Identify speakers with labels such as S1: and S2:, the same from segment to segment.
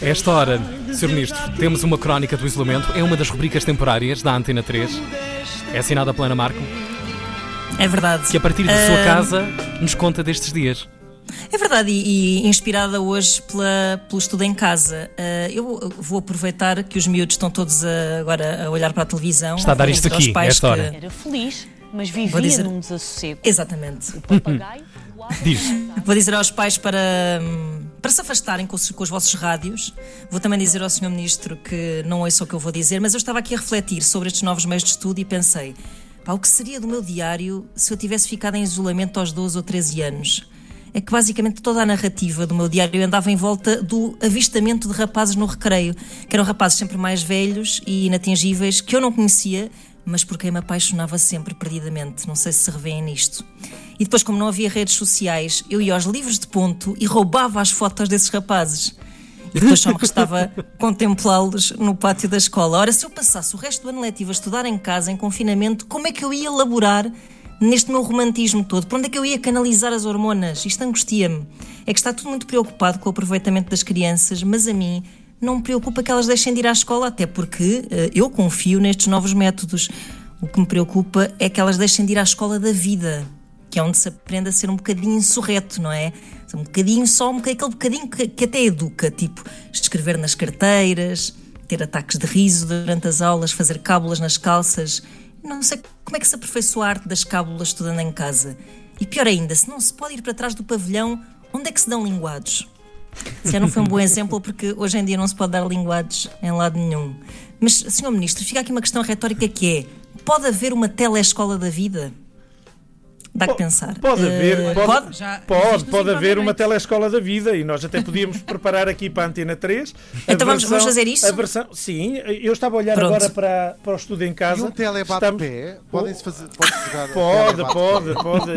S1: Esta hora, Sr. Ministro, temos uma crónica do isolamento. É uma das rubricas temporárias da Antena 3. É assinada pela Ana Marco,
S2: É verdade.
S1: que a partir da sua
S2: Ah,
S1: casa nos conta destes dias.
S2: É verdade, e, e inspirada hoje pela, pelo estudo em casa. Ah, eu vou aproveitar que os miúdos estão todos a- agora a olhar para a televisão.
S1: Está a dar isto aqui,
S2: pais
S1: esta hora.
S2: que-
S3: Era feliz, mas vivia
S2: dizer-
S3: num desassossego.
S2: Exatamente.
S3: Papagaio voava
S1: Diz.
S2: Vou dizer aos pais para, hum, para se afastarem com os, com os vossos rádios. Vou também dizer ao Sr. Ministro que não ouça o que eu vou dizer, mas eu estava aqui a refletir sobre estes novos meios de estudo e pensei: pá, o que seria do meu diário se eu tivesse ficado em isolamento aos 12 ou 13 anos? É que basicamente toda a narrativa do meu diário andava em volta do avistamento de rapazes no recreio, que eram rapazes sempre mais velhos e inatingíveis, que eu não conhecia, mas por quem me apaixonava sempre perdidamente. Não sei se se revêem nisto. E depois, como não havia redes sociais, eu ia aos livros de ponto e roubava as fotos desses rapazes. E depois só me restava contemplá-los no pátio da escola. Ora, se eu passasse o resto do ano letivo a estudar em casa, em confinamento, como é que eu ia elaborar neste meu romantismo todo? Por onde é que eu ia canalizar as hormonas? Isto angustia-me. É que está tudo muito preocupado com o aproveitamento das crianças, mas a mim não me preocupa que elas deixem de ir à escola, até porque eh, eu confio nestes novos métodos. O que me preocupa é que elas deixem de ir à escola da vida que é onde se aprende a ser um bocadinho insurreto, não é? Um bocadinho só, um bocadinho, aquele bocadinho que, que até educa, tipo escrever nas carteiras, ter ataques de riso durante as aulas, fazer cábulas nas calças. Não sei como é que se aperfeiçoa a arte das cábulas estudando em casa. E pior ainda, se não se pode ir para trás do pavilhão, onde é que se dão linguados? Se não foi um bom exemplo, porque hoje em dia não se pode dar linguados em lado nenhum. Mas, Sr. Ministro, fica aqui uma questão retórica que é: pode haver uma telescola da vida? Dá que pensar.
S4: Pode haver,
S2: Eh,
S4: pode,
S5: Já
S4: pode,
S5: existe
S4: pode
S5: nos
S4: haver uma telescola da vida e nós até podíamos preparar aqui para a Antena 3. a
S2: Então vamos- vamos fazer isso?
S4: A versão, sim, eu estava a olhar
S2: Pronto.
S4: agora para, para o estudo em
S6: E
S4: casa.
S6: um telebate
S4: Estamos-
S6: pé, podem-se fazer, pode
S4: Pode, pode, pode.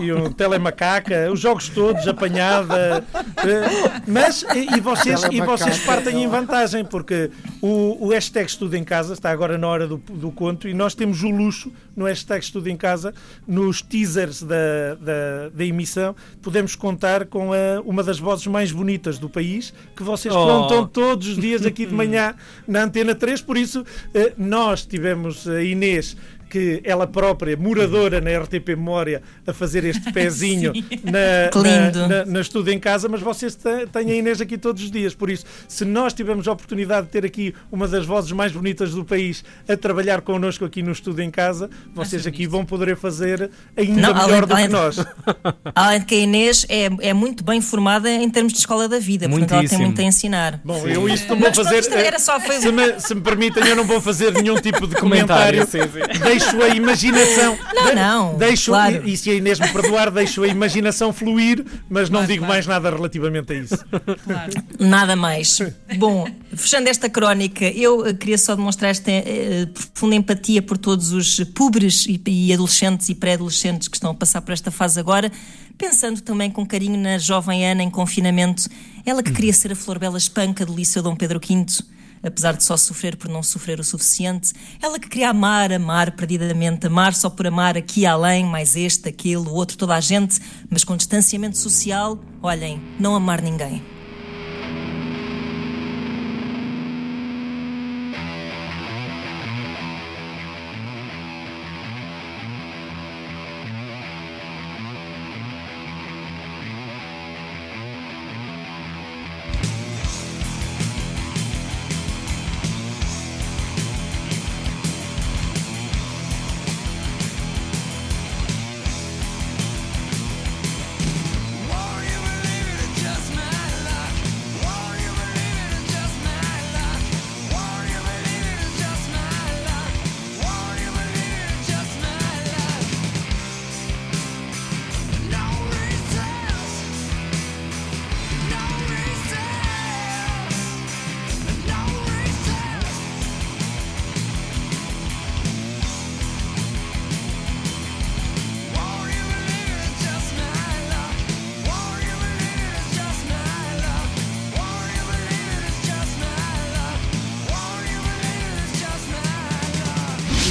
S4: E, e um telemacaca, os jogos todos, apanhada. eh, Mas, e, e vocês, e vocês partem em vantagem, porque o, o hashtag Estudo em Casa está agora na hora do, do conto e nós temos o luxo no hashtag Estudo em Casa, nos teasers da, da, da emissão, podemos contar com a- uma das vozes mais bonitas do país, que vocês
S1: Oh.
S4: contam todos os dias aqui de manhã na Antena 3, por isso eh, nós tivemos a Inês que ela própria, moradora na RTP Memória, a fazer este pezinho na, na, na, na estudo em casa, mas vocês têm a Inês aqui todos os dias. Por isso, se nós tivermos a oportunidade de ter aqui uma das vozes mais bonitas do país a trabalhar connosco aqui no estudo em casa, vocês aqui vão poder fazer ainda
S2: Não,
S4: melhor
S2: além-
S4: do que nós.
S2: Além de que a Inês é, é muito bem formada em termos de escola da vida, portanto ela tem
S1: Muitíssimo.
S2: muito a ensinar.
S4: Bom, eu isso não vou
S2: Mas
S4: fazer.
S2: isto era só- foi-
S4: Se me, se me permitem, eu não vou fazer nenhum tipo de
S1: Comentário,
S4: comentário.
S1: sim, sim.
S4: Deixo a imaginação.
S2: Não,
S4: de-
S2: não,
S4: Deixo,
S2: claro.
S4: e, e se a Inês me perdoar, deixo a imaginação fluir, mas não
S5: Claro,
S4: digo
S5: claro.
S4: mais nada relativamente a isso.
S2: Nada mais. Bom, fechando esta crónica, eu eh, queria só demonstrar esta eh, profunda empatia por todos os pobres e, e adolescentes e pré-adolescentes que estão a passar por esta fase agora, pensando também com carinho na jovem Ana em confinamento, ela que queria ser a Flor Bela Espanca do Liceu Dom Pedro V. Apesar de só sofrer por não sofrer o suficiente, ela que queria amar, amar perdidamente, amar só por amar aqui além, mais este, aquele, o outro, toda a gente, mas com distanciamento social, olhem, não amar ninguém.